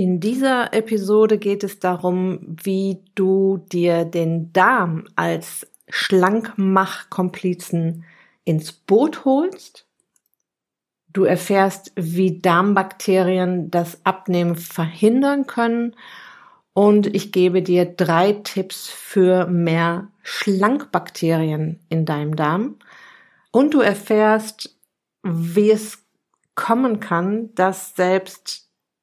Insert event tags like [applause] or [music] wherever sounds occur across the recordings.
In dieser Episode geht es darum, wie du dir den Darm als Schlankmachkomplizen ins Boot holst. Du erfährst, wie Darmbakterien das Abnehmen verhindern können. Und ich gebe dir drei Tipps für mehr Schlankbakterien in deinem Darm. Und du erfährst, wie es kommen kann, dass selbst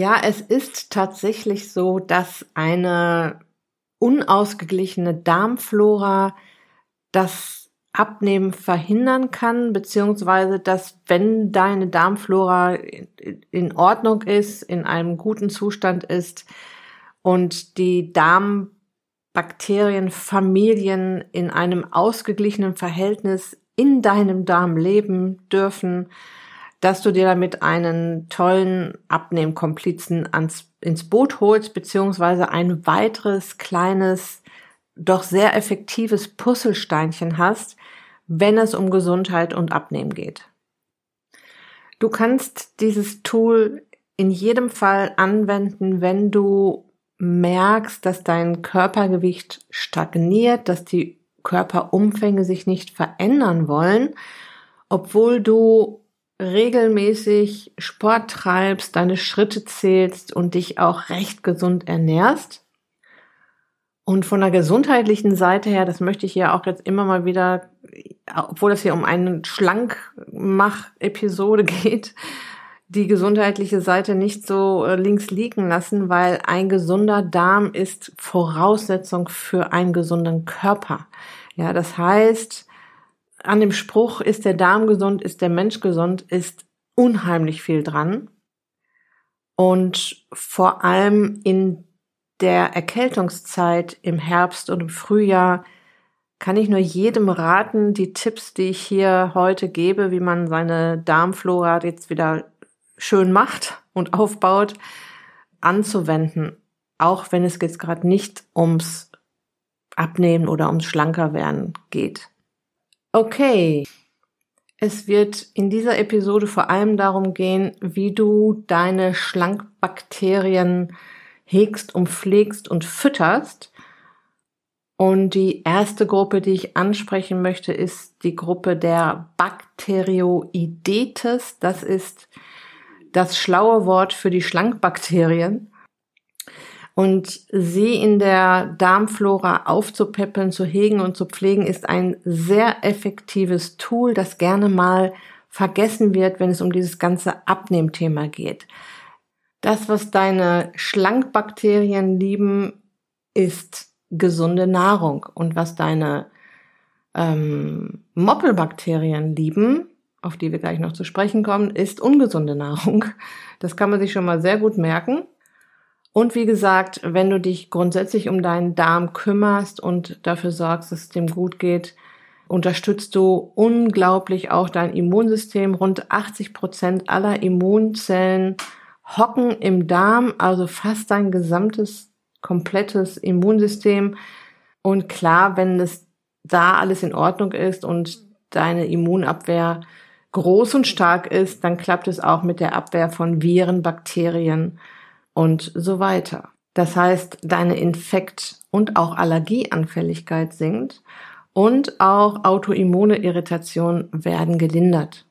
Ja, es ist tatsächlich so, dass eine unausgeglichene Darmflora das Abnehmen verhindern kann, beziehungsweise dass wenn deine Darmflora in Ordnung ist, in einem guten Zustand ist und die Darmbakterienfamilien in einem ausgeglichenen Verhältnis in deinem Darm leben dürfen, dass du dir damit einen tollen Abnehmkomplizen ans, ins Boot holst, beziehungsweise ein weiteres kleines, doch sehr effektives Puzzlesteinchen hast, wenn es um Gesundheit und Abnehmen geht. Du kannst dieses Tool in jedem Fall anwenden, wenn du merkst, dass dein Körpergewicht stagniert, dass die Körperumfänge sich nicht verändern wollen, obwohl du regelmäßig Sport treibst, deine Schritte zählst und dich auch recht gesund ernährst. Und von der gesundheitlichen Seite her, das möchte ich ja auch jetzt immer mal wieder, obwohl es hier um eine Schlankmach-Episode [laughs] geht, die gesundheitliche Seite nicht so äh, links liegen lassen, weil ein gesunder Darm ist Voraussetzung für einen gesunden Körper. Ja, das heißt, an dem Spruch, ist der Darm gesund, ist der Mensch gesund, ist unheimlich viel dran. Und vor allem in der Erkältungszeit im Herbst und im Frühjahr kann ich nur jedem raten, die Tipps, die ich hier heute gebe, wie man seine Darmflora jetzt wieder schön macht und aufbaut, anzuwenden, auch wenn es jetzt gerade nicht ums Abnehmen oder ums Schlanker werden geht. Okay. Es wird in dieser Episode vor allem darum gehen, wie du deine Schlankbakterien hegst und pflegst und fütterst. Und die erste Gruppe, die ich ansprechen möchte, ist die Gruppe der Bakterioidetes. Das ist das schlaue Wort für die Schlankbakterien und sie in der Darmflora aufzupäppeln, zu hegen und zu pflegen, ist ein sehr effektives Tool, das gerne mal vergessen wird, wenn es um dieses ganze Abnehmthema geht. Das, was deine Schlankbakterien lieben, ist gesunde Nahrung. Und was deine ähm, Moppelbakterien lieben, auf die wir gleich noch zu sprechen kommen, ist ungesunde Nahrung. Das kann man sich schon mal sehr gut merken. Und wie gesagt, wenn du dich grundsätzlich um deinen Darm kümmerst und dafür sorgst, dass es dem gut geht, unterstützt du unglaublich auch dein Immunsystem. Rund 80 Prozent aller Immunzellen hocken im Darm, also fast dein gesamtes, komplettes Immunsystem. Und klar, wenn es da alles in Ordnung ist und deine Immunabwehr groß und stark ist, dann klappt es auch mit der Abwehr von Viren, Bakterien und so weiter. Das heißt, deine Infekt- und auch Allergieanfälligkeit sinkt und auch autoimmune Irritationen werden gelindert.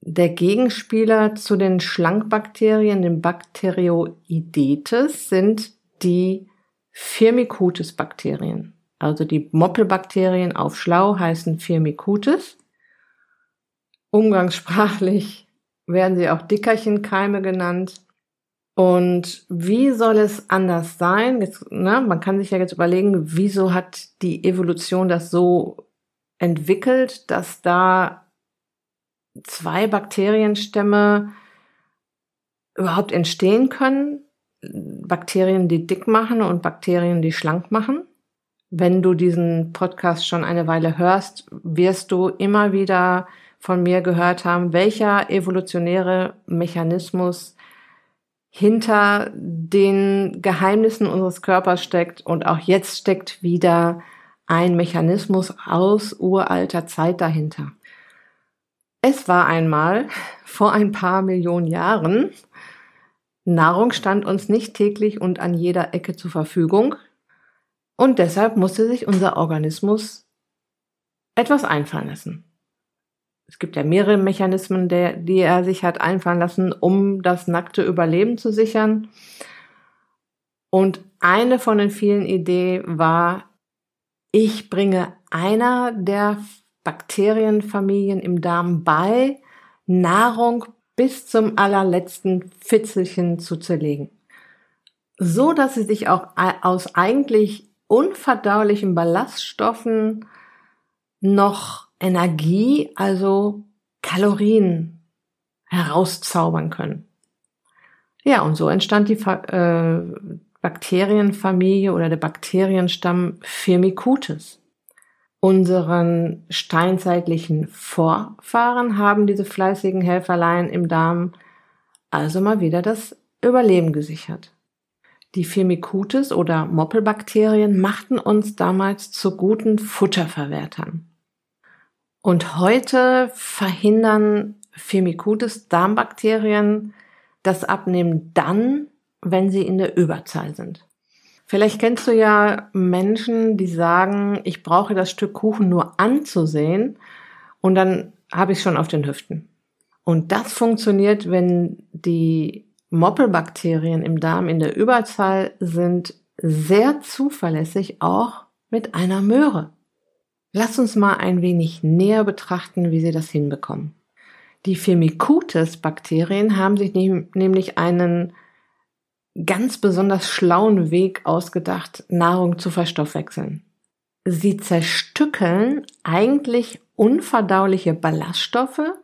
Der Gegenspieler zu den Schlankbakterien, den Bakterioidetes, sind die Firmicutes-Bakterien. Also die Moppelbakterien auf Schlau heißen Firmicutes. Umgangssprachlich werden sie auch Dickerchenkeime genannt. Und wie soll es anders sein? Jetzt, ne, man kann sich ja jetzt überlegen, wieso hat die Evolution das so entwickelt, dass da zwei Bakterienstämme überhaupt entstehen können. Bakterien, die dick machen und Bakterien, die schlank machen. Wenn du diesen Podcast schon eine Weile hörst, wirst du immer wieder von mir gehört haben, welcher evolutionäre Mechanismus hinter den Geheimnissen unseres Körpers steckt. Und auch jetzt steckt wieder ein Mechanismus aus uralter Zeit dahinter. Es war einmal [laughs] vor ein paar Millionen Jahren. Nahrung stand uns nicht täglich und an jeder Ecke zur Verfügung. Und deshalb musste sich unser Organismus etwas einfallen lassen. Es gibt ja mehrere Mechanismen, der, die er sich hat einfallen lassen, um das nackte Überleben zu sichern. Und eine von den vielen Ideen war, ich bringe einer der Bakterienfamilien im Darm bei, Nahrung bis zum allerletzten Fitzelchen zu zerlegen. So dass sie sich auch aus eigentlich unverdaulichen Ballaststoffen noch Energie, also Kalorien herauszaubern können. Ja, und so entstand die äh, Bakterienfamilie oder der Bakterienstamm Firmicutes. Unseren steinzeitlichen Vorfahren haben diese fleißigen Helferlein im Darm also mal wieder das Überleben gesichert. Die Firmicutes oder Moppelbakterien machten uns damals zu guten Futterverwertern. Und heute verhindern Firmicutes Darmbakterien das Abnehmen dann, wenn sie in der Überzahl sind. Vielleicht kennst du ja Menschen, die sagen, ich brauche das Stück Kuchen nur anzusehen und dann habe ich es schon auf den Hüften. Und das funktioniert, wenn die Moppelbakterien im Darm in der Überzahl sind, sehr zuverlässig auch mit einer Möhre. Lass uns mal ein wenig näher betrachten, wie sie das hinbekommen. Die Firmicutes-Bakterien haben sich nämlich einen ganz besonders schlauen Weg ausgedacht, Nahrung zu verstoffwechseln. Sie zerstückeln eigentlich unverdauliche Ballaststoffe,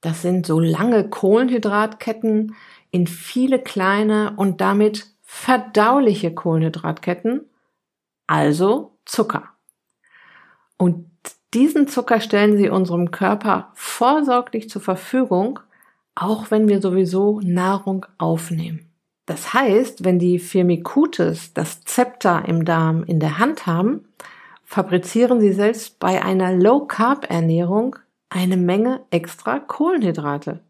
das sind so lange Kohlenhydratketten, in viele kleine und damit verdauliche Kohlenhydratketten, also Zucker. Und diesen Zucker stellen sie unserem Körper vorsorglich zur Verfügung, auch wenn wir sowieso Nahrung aufnehmen. Das heißt, wenn die Firmicutes das Zepter im Darm in der Hand haben, fabrizieren sie selbst bei einer Low-Carb-Ernährung eine Menge extra Kohlenhydrate.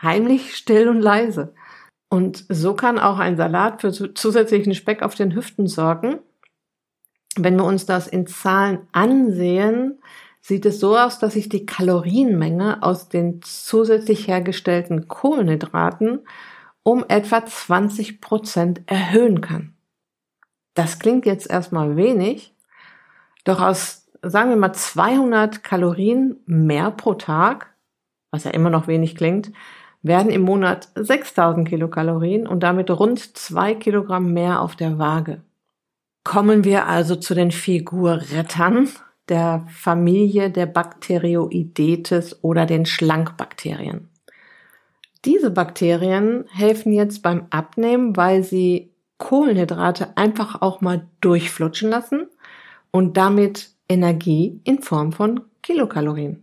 Heimlich, still und leise. Und so kann auch ein Salat für zusätzlichen Speck auf den Hüften sorgen. Wenn wir uns das in Zahlen ansehen, sieht es so aus, dass sich die Kalorienmenge aus den zusätzlich hergestellten Kohlenhydraten um etwa 20 Prozent erhöhen kann. Das klingt jetzt erstmal wenig, doch aus, sagen wir mal, 200 Kalorien mehr pro Tag, was ja immer noch wenig klingt, werden im Monat 6000 Kilokalorien und damit rund zwei Kilogramm mehr auf der Waage. Kommen wir also zu den Figurrettern der Familie der Bakterioidetes oder den Schlankbakterien. Diese Bakterien helfen jetzt beim Abnehmen, weil sie Kohlenhydrate einfach auch mal durchflutschen lassen und damit Energie in Form von Kilokalorien.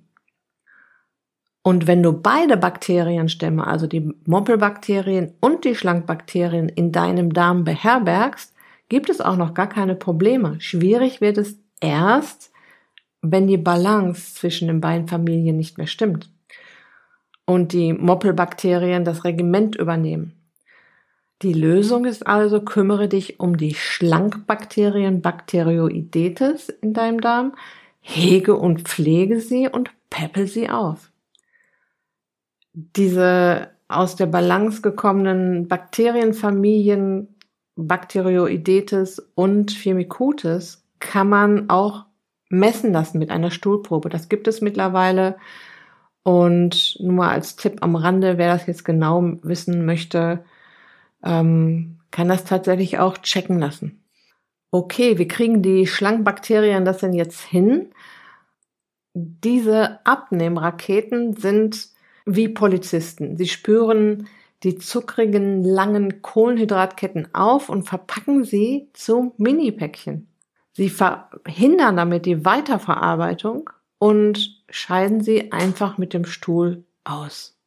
Und wenn du beide Bakterienstämme, also die Moppelbakterien und die Schlankbakterien in deinem Darm beherbergst, gibt es auch noch gar keine Probleme. Schwierig wird es erst, wenn die Balance zwischen den beiden Familien nicht mehr stimmt und die Moppelbakterien das Regiment übernehmen. Die Lösung ist also, kümmere dich um die Schlankbakterien Bacteroidetes in deinem Darm, hege und pflege sie und peppel sie auf. Diese aus der Balance gekommenen Bakterienfamilien Bacteroidetes und Firmicutes kann man auch messen lassen mit einer Stuhlprobe. Das gibt es mittlerweile und nur mal als Tipp am Rande, wer das jetzt genau wissen möchte, ähm, kann das tatsächlich auch checken lassen. Okay, wie kriegen die Schlangenbakterien das denn jetzt hin? diese Abnehmraketen sind wie Polizisten. Sie spüren die zuckrigen, langen Kohlenhydratketten auf und verpacken sie zu Mini-Päckchen. Sie verhindern damit die Weiterverarbeitung und scheiden sie einfach mit dem Stuhl aus.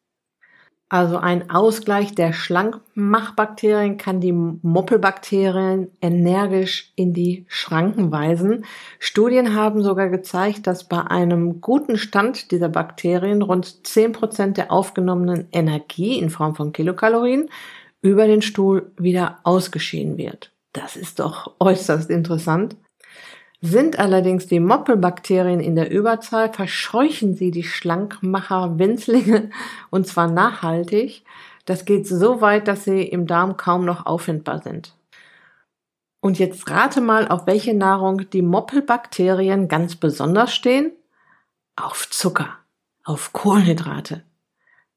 Also ein Ausgleich der Schlankmachbakterien kann die Moppelbakterien energisch in die Schranken weisen. Studien haben sogar gezeigt, dass bei einem guten Stand dieser Bakterien rund zehn Prozent der aufgenommenen Energie in Form von Kilokalorien über den Stuhl wieder ausgeschieden wird. Das ist doch äußerst interessant. Sind allerdings die Moppelbakterien in der Überzahl, verscheuchen sie die Schlankmacher Winzlinge und zwar nachhaltig. Das geht so weit, dass sie im Darm kaum noch auffindbar sind. Und jetzt rate mal, auf welche Nahrung die Moppelbakterien ganz besonders stehen? Auf Zucker, auf Kohlenhydrate.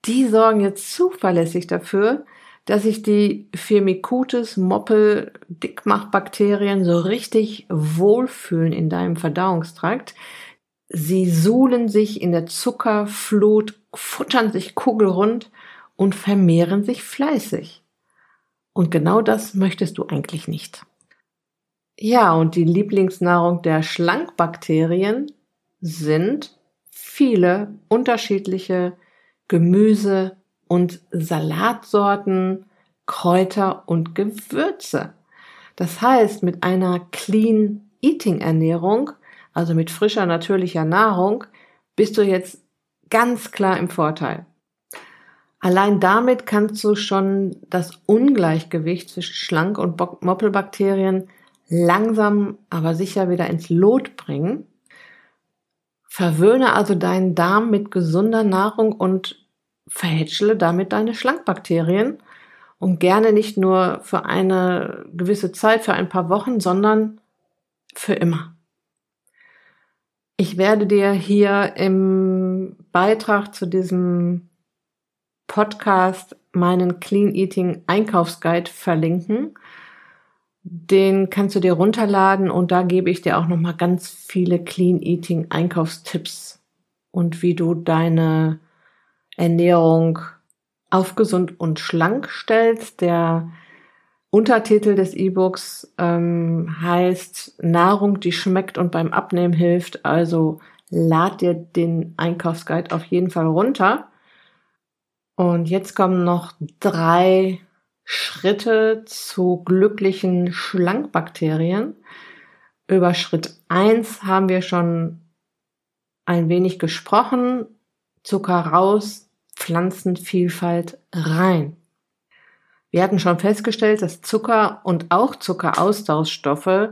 Die sorgen jetzt zuverlässig dafür, dass sich die Firmicutes Moppel Dickmachbakterien so richtig wohlfühlen in deinem Verdauungstrakt. Sie suhlen sich in der Zuckerflut, futtern sich kugelrund und vermehren sich fleißig. Und genau das möchtest du eigentlich nicht. Ja, und die Lieblingsnahrung der Schlankbakterien sind viele unterschiedliche Gemüse, und Salatsorten, Kräuter und Gewürze. Das heißt, mit einer Clean Eating Ernährung, also mit frischer natürlicher Nahrung, bist du jetzt ganz klar im Vorteil. Allein damit kannst du schon das Ungleichgewicht zwischen Schlank- und Moppelbakterien langsam, aber sicher wieder ins Lot bringen. Verwöhne also deinen Darm mit gesunder Nahrung und verhätschele damit deine Schlankbakterien und gerne nicht nur für eine gewisse Zeit, für ein paar Wochen, sondern für immer. Ich werde dir hier im Beitrag zu diesem Podcast meinen Clean Eating Einkaufsguide verlinken. Den kannst du dir runterladen und da gebe ich dir auch noch mal ganz viele Clean Eating Einkaufstipps und wie du deine Ernährung auf gesund und schlank stellst. Der Untertitel des E-Books ähm, heißt Nahrung, die schmeckt und beim Abnehmen hilft. Also lad dir den Einkaufsguide auf jeden Fall runter. Und jetzt kommen noch drei Schritte zu glücklichen Schlankbakterien. Über Schritt eins haben wir schon ein wenig gesprochen. Zucker raus, Pflanzenvielfalt rein. Wir hatten schon festgestellt, dass Zucker und auch Zuckeraustauschstoffe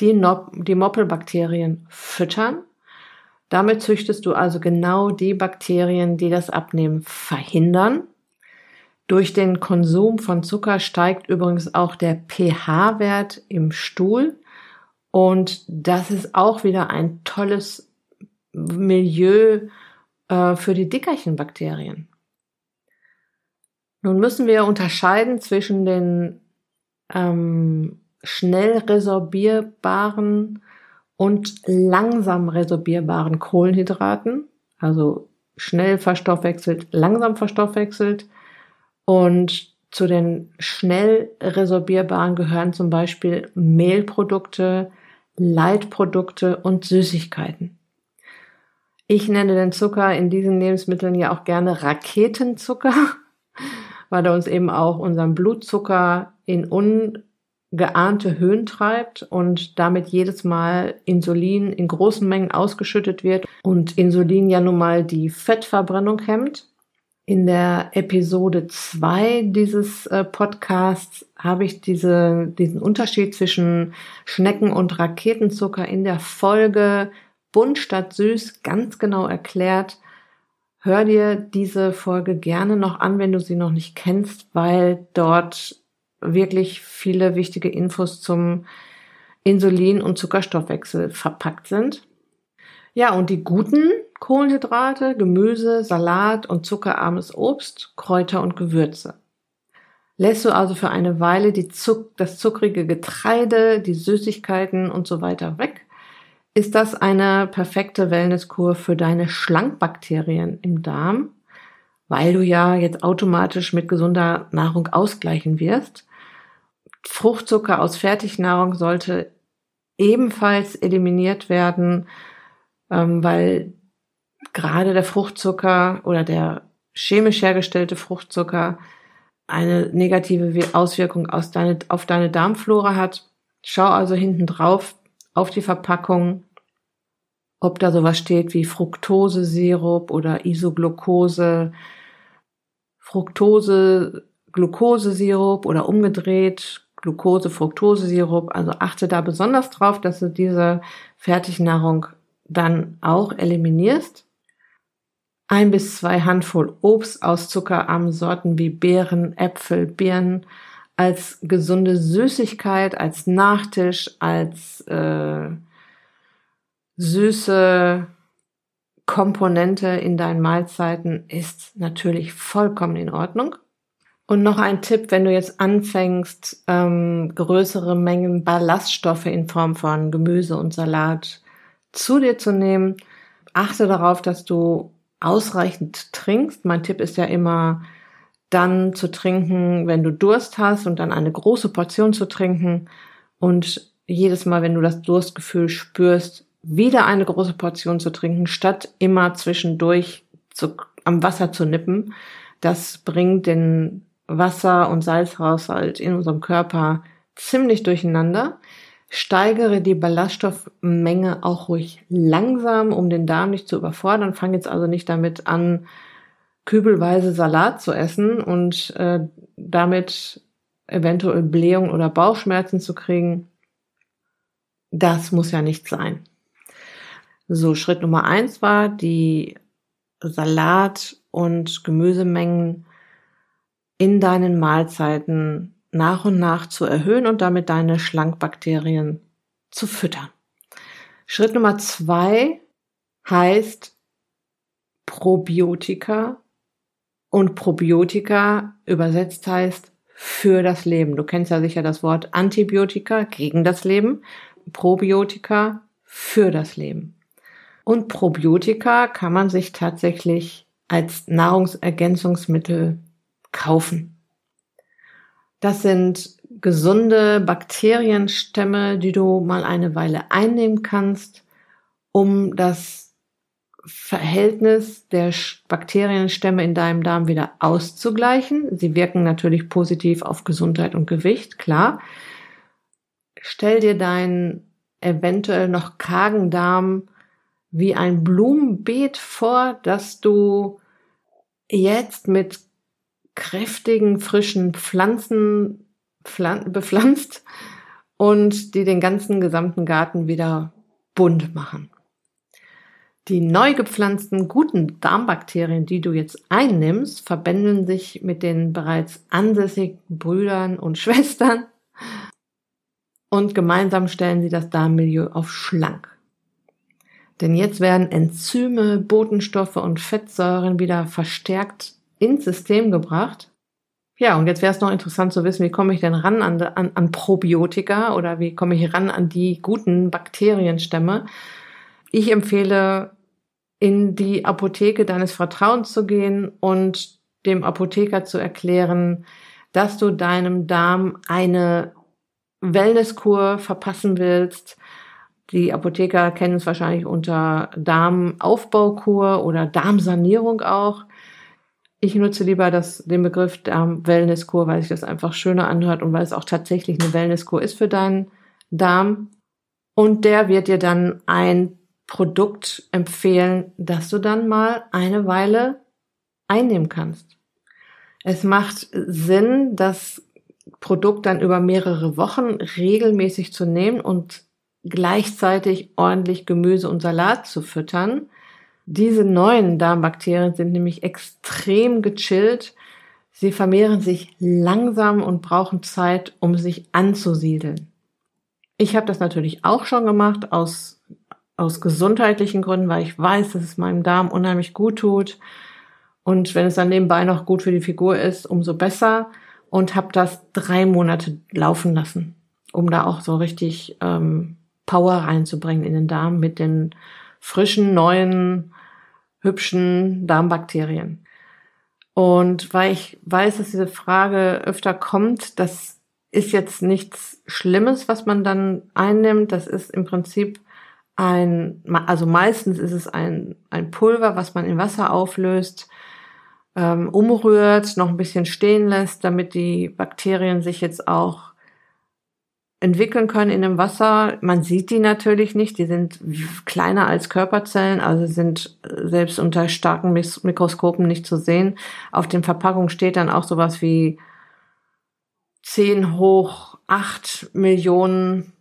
die, no die Moppelbakterien füttern. Damit züchtest du also genau die Bakterien, die das Abnehmen verhindern. Durch den Konsum von Zucker steigt übrigens auch der pH-Wert im Stuhl. Und das ist auch wieder ein tolles Milieu äh, für die Dickerchenbakterien. Nun müssen wir unterscheiden zwischen den ähm, schnell resorbierbaren und langsam resorbierbaren Kohlenhydraten, also schnell verstoffwechselt, langsam verstoffwechselt. Und zu den schnell resorbierbaren gehören zum Beispiel Mehlprodukte, Leitprodukte und Süßigkeiten. Ich nenne den Zucker in diesen Lebensmitteln ja auch gerne Raketenzucker, [laughs] weil er uns eben auch unseren Blutzucker in ungeahnte Höhen treibt und damit jedes Mal Insulin in großen Mengen ausgeschüttet wird und Insulin ja nun mal die Fettverbrennung hemmt. In der Episode 2 dieses äh, Podcasts habe ich diese, diesen Unterschied zwischen Schnecken und Raketenzucker in der Folge bunt statt süß ganz genau erklärt. Hör dir diese Folge gerne noch an, wenn du sie noch nicht kennst, weil dort wirklich viele wichtige Infos zum Insulin- und Zuckerstoffwechsel verpackt sind. Ja, und die guten Kohlenhydrate, Gemüse, Salat und zuckerarmes Obst, Kräuter und Gewürze. Lässt du also für eine Weile Zuck das zuckrige Getreide, die Süßigkeiten und so weiter weg ist das eine perfekte Wellnesskur für deine Schlankbakterien im Darm, weil du ja jetzt automatisch mit gesunder Nahrung ausgleichen wirst. Fruchtzucker aus Fertignahrung sollte ebenfalls eliminiert werden, ähm, weil gerade der Fruchtzucker oder der chemisch hergestellte Fruchtzucker eine negative Auswirkung auf deine Darmflora hat. Schau also hinten drauf auf die Verpackung, ob da sowas steht wie Fructose-Sirup oder Isoglucose, Fructose, Glukosesirup oder umgedreht Glucose, Fructose-Sirup. Also achte da besonders drauf, dass du diese Fertignahrung dann auch eliminierst ein bis zwei Handvoll Obst aus zuckerarmen Sorten wie Beeren, Äpfel, Birnen als gesunde Süßigkeit, als Nachtisch, als äh, süße Komponente in deinen Mahlzeiten ist natürlich vollkommen in Ordnung. Und noch ein Tipp, wenn du jetzt anfängst, ähm, größere Mengen Ballaststoffe in Form von Gemüse und Salat zu dir zu nehmen, achte darauf, dass du ausreichend trinkst. Mein Tipp ist ja immer, dann zu trinken, wenn du Durst hast und dann eine große Portion zu trinken und jedes Mal, wenn du das Durstgefühl spürst, wieder eine große Portion zu trinken, statt immer zwischendurch zu, am Wasser zu nippen. Das bringt den Wasser- und Salzhaushalt in unserem Körper ziemlich durcheinander. Steigere die Ballaststoffmenge auch ruhig langsam, um den Darm nicht zu überfordern. Fang jetzt also nicht damit an, kübelweise Salat zu essen und äh, damit eventuell Blähungen oder Bauchschmerzen zu kriegen. Das muss ja nicht sein. So, Schritt Nummer eins war, die Salat- und Gemüsemengen in deinen Mahlzeiten nach und nach zu erhöhen und damit deine Schlankbakterien zu füttern. Schritt Nummer zwei heißt Probiotika und Probiotika übersetzt heißt für das Leben. Du kennst ja sicher das Wort Antibiotika gegen das Leben, Probiotika für das Leben. Und Probiotika kann man sich tatsächlich als Nahrungsergänzungsmittel kaufen. Das sind gesunde Bakterienstämme, die du mal eine Weile einnehmen kannst, um das Verhältnis der Bakterienstämme in deinem Darm wieder auszugleichen. Sie wirken natürlich positiv auf Gesundheit und Gewicht, klar. Stell dir deinen eventuell noch kargen Darm wie ein Blumenbeet vor, das du jetzt mit kräftigen, frischen Pflanzen bepflanzt und die den ganzen gesamten Garten wieder bunt machen. Die neu gepflanzten guten Darmbakterien, die du jetzt einnimmst, verbändeln sich mit den bereits ansässigen Brüdern und Schwestern und gemeinsam stellen sie das Darmmilieu auf schlank. Denn jetzt werden Enzyme, Botenstoffe und Fettsäuren wieder verstärkt ins System gebracht. Ja, und jetzt wäre es noch interessant zu wissen, wie komme ich denn ran an, an, an Probiotika oder wie komme ich ran an die guten Bakterienstämme. Ich empfehle, in die Apotheke deines Vertrauens zu gehen und dem Apotheker zu erklären, dass du deinem Darm eine Wellnesskur verpassen willst. Die Apotheker kennen es wahrscheinlich unter Darmaufbaukur oder Darmsanierung auch. Ich nutze lieber das, den Begriff der Wellnesskur, weil sich das einfach schöner anhört und weil es auch tatsächlich eine Wellnesskur ist für deinen Darm. Und der wird dir dann ein Produkt empfehlen, das du dann mal eine Weile einnehmen kannst. Es macht Sinn, das Produkt dann über mehrere Wochen regelmäßig zu nehmen und gleichzeitig ordentlich Gemüse und Salat zu füttern, diese neuen Darmbakterien sind nämlich extrem gechillt. Sie vermehren sich langsam und brauchen Zeit, um sich anzusiedeln. Ich habe das natürlich auch schon gemacht aus, aus gesundheitlichen Gründen, weil ich weiß, dass es meinem Darm unheimlich gut tut. Und wenn es dann nebenbei noch gut für die Figur ist, umso besser. Und habe das drei Monate laufen lassen, um da auch so richtig ähm, Power reinzubringen in den Darm mit den frischen, neuen, hübschen Darmbakterien. Und weil ich weiß, dass diese Frage öfter kommt, das ist jetzt nichts Schlimmes, was man dann einnimmt. Das ist im Prinzip ein, also meistens ist es ein, ein Pulver, was man in Wasser auflöst, ähm, umrührt, noch ein bisschen stehen lässt, damit die Bakterien sich jetzt auch entwickeln können in dem Wasser. Man sieht die natürlich nicht, die sind kleiner als Körperzellen, also sind selbst unter starken Mikroskopen nicht zu sehen. Auf den Verpackungen steht dann auch sowas wie 10 hoch 8 Millionen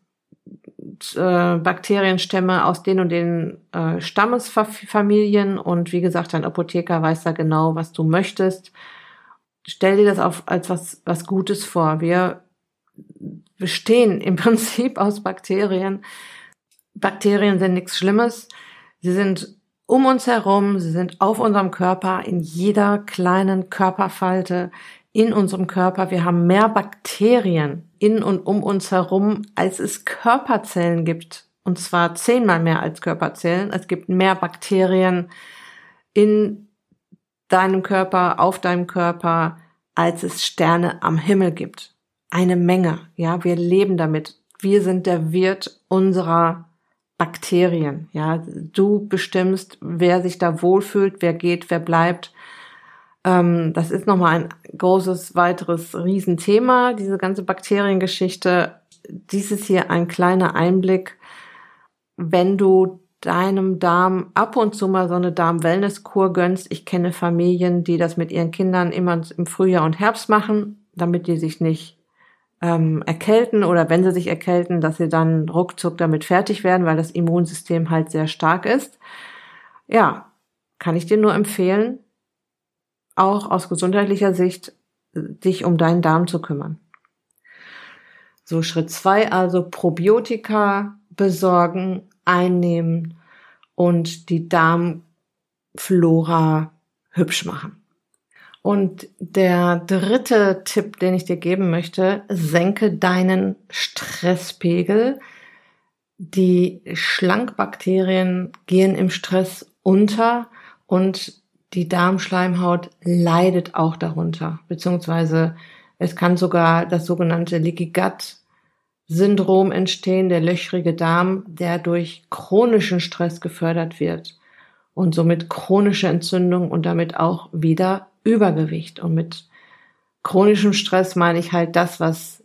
äh, Bakterienstämme aus den und den äh, Stammesfamilien und wie gesagt, dein Apotheker weiß da genau, was du möchtest. Stell dir das auf, als was, was Gutes vor. Wir bestehen im [laughs] Prinzip aus Bakterien. Bakterien sind nichts Schlimmes. Sie sind um uns herum, sie sind auf unserem Körper, in jeder kleinen Körperfalte in unserem Körper. Wir haben mehr Bakterien in und um uns herum, als es Körperzellen gibt. Und zwar zehnmal mehr als Körperzellen. Es gibt mehr Bakterien in deinem Körper, auf deinem Körper, als es Sterne am Himmel gibt eine Menge. Ja, wir leben damit. Wir sind der Wirt unserer Bakterien. Ja, du bestimmst, wer sich da wohlfühlt, wer geht, wer bleibt. Ähm, das ist nochmal ein großes, weiteres Riesenthema, diese ganze Bakteriengeschichte. Dies ist hier ein kleiner Einblick. Wenn du deinem Darm ab und zu mal so eine Darm-Wellness-Kur gönnst. Ich kenne Familien, die das mit ihren Kindern immer im Frühjahr und Herbst machen, damit die sich nicht ähm, erkälten oder wenn sie sich erkälten, dass sie dann ruckzuck damit fertig werden, weil das Immunsystem halt sehr stark ist. Ja, kann ich dir nur empfehlen, auch aus gesundheitlicher Sicht, dich um deinen Darm zu kümmern. So Schritt zwei, also Probiotika besorgen, einnehmen und die Darmflora hübsch machen. Und der dritte Tipp, den ich dir geben möchte, senke deinen Stresspegel. Die Schlankbakterien gehen im Stress unter und die Darmschleimhaut leidet auch darunter, beziehungsweise es kann sogar das sogenannte Leaky Gut Syndrom entstehen, der löchrige Darm, der durch chronischen Stress gefördert wird und somit chronische Entzündung und damit auch wieder Übergewicht. Und mit chronischem Stress meine ich halt das, was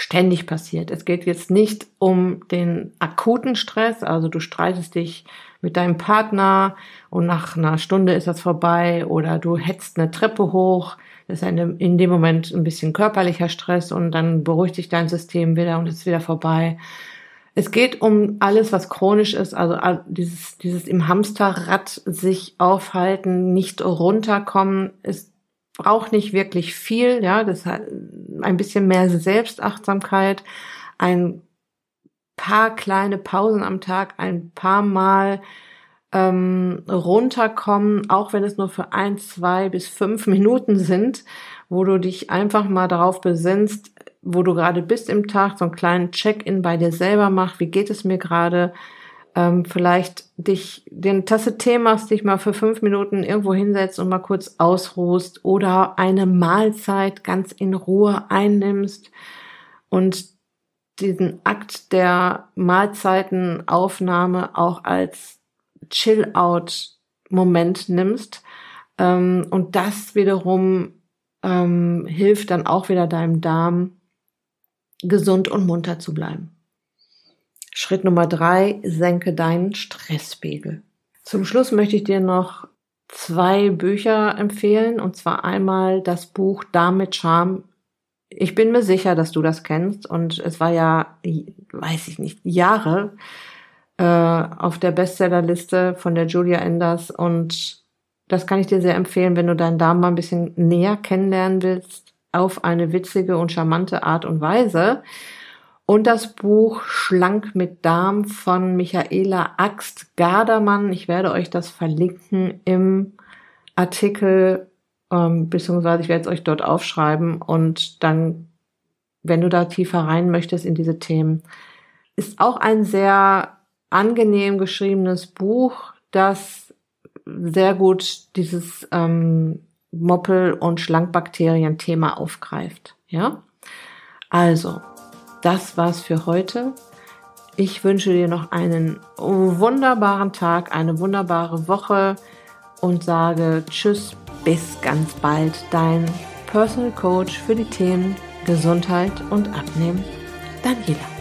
ständig passiert. Es geht jetzt nicht um den akuten Stress, also du streitest dich mit deinem Partner und nach einer Stunde ist das vorbei oder du hetzt eine Treppe hoch. Das ist in dem Moment ein bisschen körperlicher Stress und dann beruhigt sich dein System wieder und ist wieder vorbei. Es geht um alles, was chronisch ist, also dieses, dieses im Hamsterrad sich aufhalten, nicht runterkommen. Es braucht nicht wirklich viel, ja, das hat ein bisschen mehr Selbstachtsamkeit, ein paar kleine Pausen am Tag, ein paar Mal ähm, runterkommen, auch wenn es nur für ein, zwei bis fünf Minuten sind, wo du dich einfach mal darauf besinnst, wo du gerade bist im Tag, so einen kleinen Check-in bei dir selber mach, wie geht es mir gerade, ähm, vielleicht dich den Tasse Tee machst, dich mal für fünf Minuten irgendwo hinsetzt und mal kurz ausruhst oder eine Mahlzeit ganz in Ruhe einnimmst und diesen Akt der Mahlzeitenaufnahme auch als Chill-out-Moment nimmst ähm, und das wiederum ähm, hilft dann auch wieder deinem Darm gesund und munter zu bleiben. Schritt Nummer drei, senke deinen Stresspegel. Zum Schluss möchte ich dir noch zwei Bücher empfehlen, und zwar einmal das Buch Darm mit Charme. Ich bin mir sicher, dass du das kennst, und es war ja, weiß ich nicht, Jahre äh, auf der Bestsellerliste von der Julia Enders, und das kann ich dir sehr empfehlen, wenn du deinen Darm mal ein bisschen näher kennenlernen willst auf eine witzige und charmante Art und Weise. Und das Buch Schlank mit Darm von Michaela Axt Gardermann. Ich werde euch das verlinken im Artikel, ähm, beziehungsweise ich werde es euch dort aufschreiben und dann, wenn du da tiefer rein möchtest in diese Themen, Ist auch ein sehr angenehm geschriebenes Buch, das sehr gut dieses ähm, Moppel- und Schlankbakterien-Thema aufgreift. Ja, also das war's für heute. Ich wünsche dir noch einen wunderbaren Tag, eine wunderbare Woche und sage Tschüss, bis ganz bald. Dein Personal Coach für die Themen Gesundheit und Abnehmen, Daniela.